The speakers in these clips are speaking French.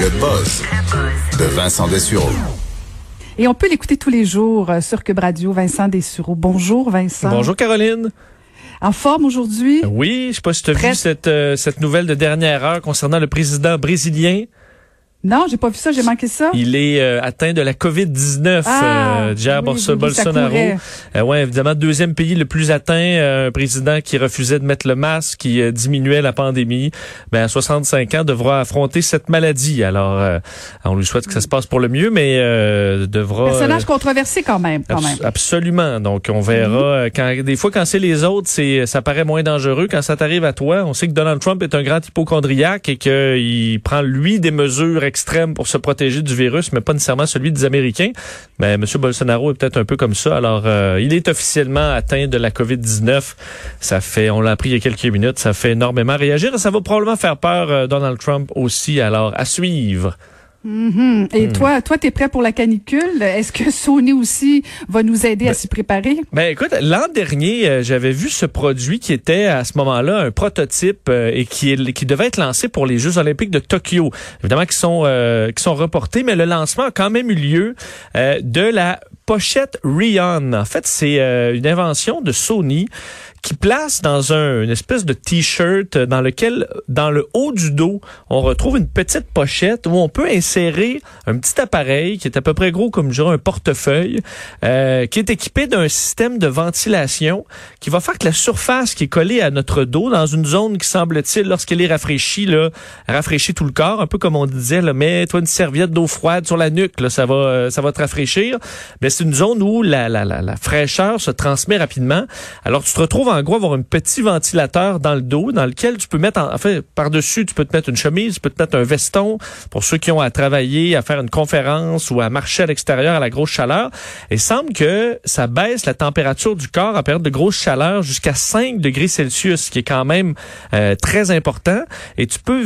Le buzz de Vincent Dessureau. Et on peut l'écouter tous les jours euh, sur Cube Radio, Vincent Dessureau. Bonjour Vincent. Bonjour Caroline. En forme aujourd'hui? Oui, je sais pas si tu as vu cette, euh, cette nouvelle de dernière heure concernant le président brésilien. Non, j'ai pas vu ça, j'ai manqué ça. Il est euh, atteint de la COVID-19, Ah, euh, Jair oui, Bolsonaro. Euh, ouais, évidemment, deuxième pays le plus atteint, euh, un président qui refusait de mettre le masque, qui euh, diminuait la pandémie. Ben, à 65 ans, devra affronter cette maladie. Alors, euh, on lui souhaite que ça se passe pour le mieux, mais euh, devra... Personnage euh, controversé quand même, quand Abs- même. Absolument. Donc, on verra. euh, Quand, des fois, quand c'est les autres, c'est, ça paraît moins dangereux. Quand ça t'arrive à toi, on sait que Donald Trump est un grand hypochondriaque et qu'il prend, lui, des mesures extrêmes pour se protéger du virus, mais pas nécessairement celui des Américains. Mais M. Bolsonaro est peut-être un peu comme ça. Alors, euh, il est officiellement atteint de la COVID-19. Ça fait, on l'a appris il y a quelques minutes, ça fait énormément réagir. Ça va probablement faire peur euh, Donald Trump aussi. Alors, à suivre. Mhm. Et Hmm. toi, toi, t'es prêt pour la canicule? Est-ce que Sony aussi va nous aider à s'y préparer? Ben écoute, l'an dernier, euh, j'avais vu ce produit qui était à ce moment-là un prototype euh, et qui, est, qui devait être lancé pour les Jeux olympiques de Tokyo. Évidemment qui sont euh, qui sont reportés, mais le lancement a quand même eu lieu de la pochette Rion. En fait, c'est une invention de Sony qui place dans un, une espèce de t-shirt euh, dans lequel, dans le haut du dos, on retrouve une petite pochette où on peut insérer un petit appareil qui est à peu près gros comme je dirais un portefeuille, euh, qui est équipé d'un système de ventilation qui va faire que la surface qui est collée à notre dos, dans une zone qui semble-t-il, lorsqu'elle est rafraîchie, là, rafraîchit tout le corps, un peu comme on disait, là, mets-toi une serviette d'eau froide sur la nuque, là, ça va, euh, ça va te rafraîchir. Mais c'est une zone où la, la, la, la fraîcheur se transmet rapidement. Alors tu te retrouves en gros à avoir un petit ventilateur dans le dos dans lequel tu peux mettre, en, en fait, par-dessus, tu peux te mettre une chemise, tu peux te mettre un veston pour ceux qui ont à travailler, à faire une conférence ou à marcher à l'extérieur à la grosse chaleur. Il semble que ça baisse la température du corps en période de grosse chaleur jusqu'à 5 degrés Celsius, ce qui est quand même euh, très important. Et tu peux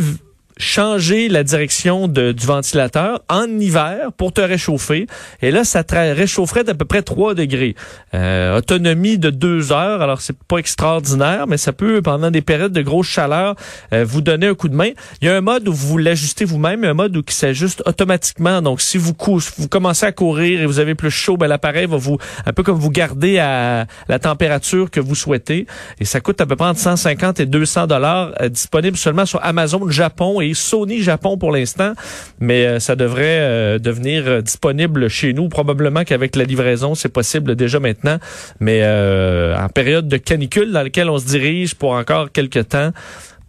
changer la direction de- du ventilateur en hiver pour te réchauffer. Et là, ça te réchaufferait d'à peu près 3 degrés. Euh, autonomie de 2 heures. Alors, c'est pas extraordinaire, mais ça peut, pendant des périodes de grosse chaleur, euh, vous donner un coup de main. Il y a un mode où vous l'ajustez vous-même, un mode où qui s'ajuste automatiquement. Donc, si vous, cou- vous commencez à courir et vous avez plus chaud, ben, l'appareil va vous, un peu comme vous garder à la température que vous souhaitez. Et ça coûte à peu près entre 150 et 200 dollars, euh, disponible seulement sur Amazon Japon Sony Japon pour l'instant. Mais euh, ça devrait euh, devenir euh, disponible chez nous. Probablement qu'avec la livraison, c'est possible déjà maintenant. Mais en période de canicule dans laquelle on se dirige pour encore quelques temps,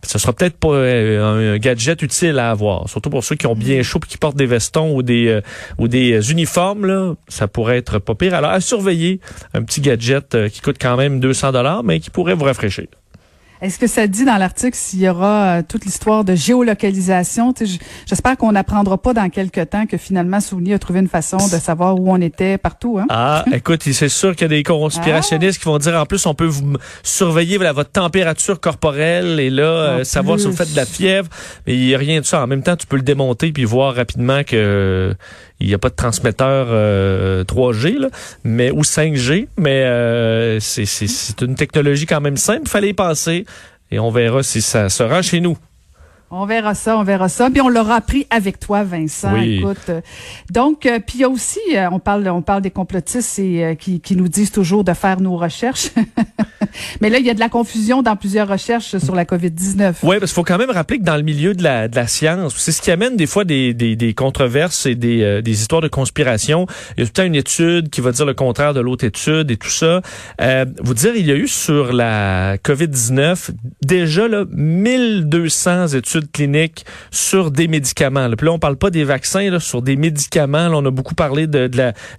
ce sera peut-être pas un gadget utile à avoir, surtout pour ceux qui ont bien chaud et qui portent des vestons ou des ou des uniformes ça pourrait être pas pire. Alors à surveiller un petit gadget qui coûte quand même 200 dollars mais qui pourrait vous rafraîchir. Est-ce que ça dit dans l'article s'il y aura euh, toute l'histoire de géolocalisation? J'espère qu'on n'apprendra pas dans quelques temps que finalement Sony a trouvé une façon de savoir où on était partout. Hein? Ah, écoute, c'est sûr qu'il y a des conspirationnistes qui vont dire en plus on peut vous surveiller voilà, votre température corporelle et là euh, savoir si vous faites de la fièvre, mais il y a rien de ça. En même temps, tu peux le démonter puis voir rapidement que euh, il n'y a pas de transmetteur euh, 3G là, mais ou 5G, mais euh, c'est une technologie quand même simple, fallait y penser et on verra si ça se rend chez nous. On verra ça, on verra ça. Puis on l'aura appris avec toi, Vincent. Oui. Écoute, euh, donc, euh, puis il y a aussi, euh, on parle, on parle des complotistes et euh, qui, qui nous disent toujours de faire nos recherches. Mais là, il y a de la confusion dans plusieurs recherches sur la COVID-19. Oui, parce qu'il faut quand même rappeler que dans le milieu de la, de la science, c'est ce qui amène des fois des, des, des controverses et des, des histoires de conspiration. Il y a tout le temps une étude qui va dire le contraire de l'autre étude et tout ça. Vous dire, il y a eu sur la COVID-19 déjà là, 1200 études cliniques sur des médicaments. Là. Puis là, on parle pas des vaccins, là, sur des médicaments. Là, on a beaucoup parlé de,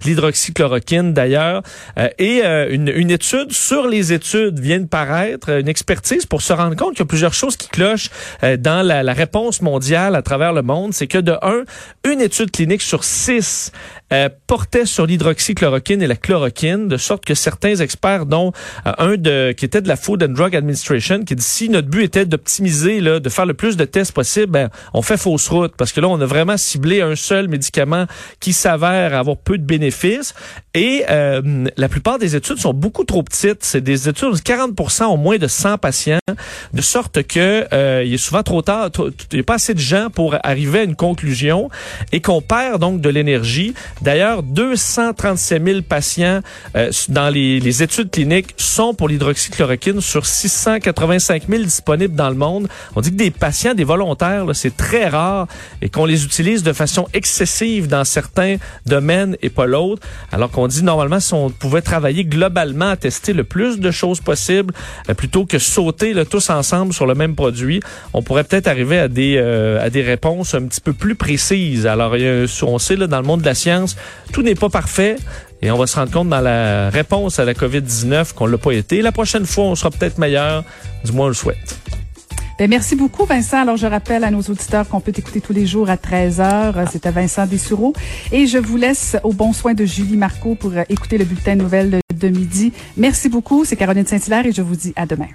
l'hydroxychloroquine d'ailleurs. Euh, et euh, une, étude sur les études vient de paraître, une expertise pour se rendre compte qu'il y a plusieurs choses qui clochent euh, dans la, réponse mondiale à travers le monde. C'est que de un, une étude clinique sur six portait sur l'hydroxychloroquine et la chloroquine, de sorte que certains experts, dont un de qui était de la Food and Drug Administration, qui dit si notre but était d'optimiser, de faire le plus de tests possible, ben, on fait fausse route parce que là, on a vraiment ciblé un seul médicament qui s'avère avoir peu de bénéfices. Et euh, la plupart des études sont beaucoup trop petites. C'est des études de 40% au moins de 100 patients, de sorte que euh, il est souvent trop tard, il n'y a pas assez de gens pour arriver à une conclusion et qu'on perd donc de l'énergie. D'ailleurs, 237 000 patients euh, dans les, les, études cliniques sont pour l'hydroxychloroquine sur 685 000 disponibles dans le monde. On dit que des patients, des volontaires, c'est très rare et qu'on les utilise de façon excessive dans certains domaines et pas l'autre. Alors qu'on dit normalement si on pouvait travailler globalement à tester le plus de choses possibles euh, plutôt que sauter là, tous ensemble sur le même produit, on pourrait peut-être arriver à des euh, à des réponses un petit peu plus précises. Alors on sait là dans le monde de la science, tout n'est pas parfait. Et on va se rendre compte dans la réponse à la COVID-19 qu'on l'a pas été. La prochaine fois, on sera peut-être meilleur. Du moins, on le souhaite. Ben, merci beaucoup, Vincent. Alors, je rappelle à nos auditeurs qu'on peut écouter tous les jours à 13h. C'était Vincent Dessureau. Et je vous laisse au bon soin de Julie Marco pour euh, écouter le bulletin de nouvelles de midi. Merci beaucoup. C'est Caroline Saint-Hilaire et je vous dis à demain.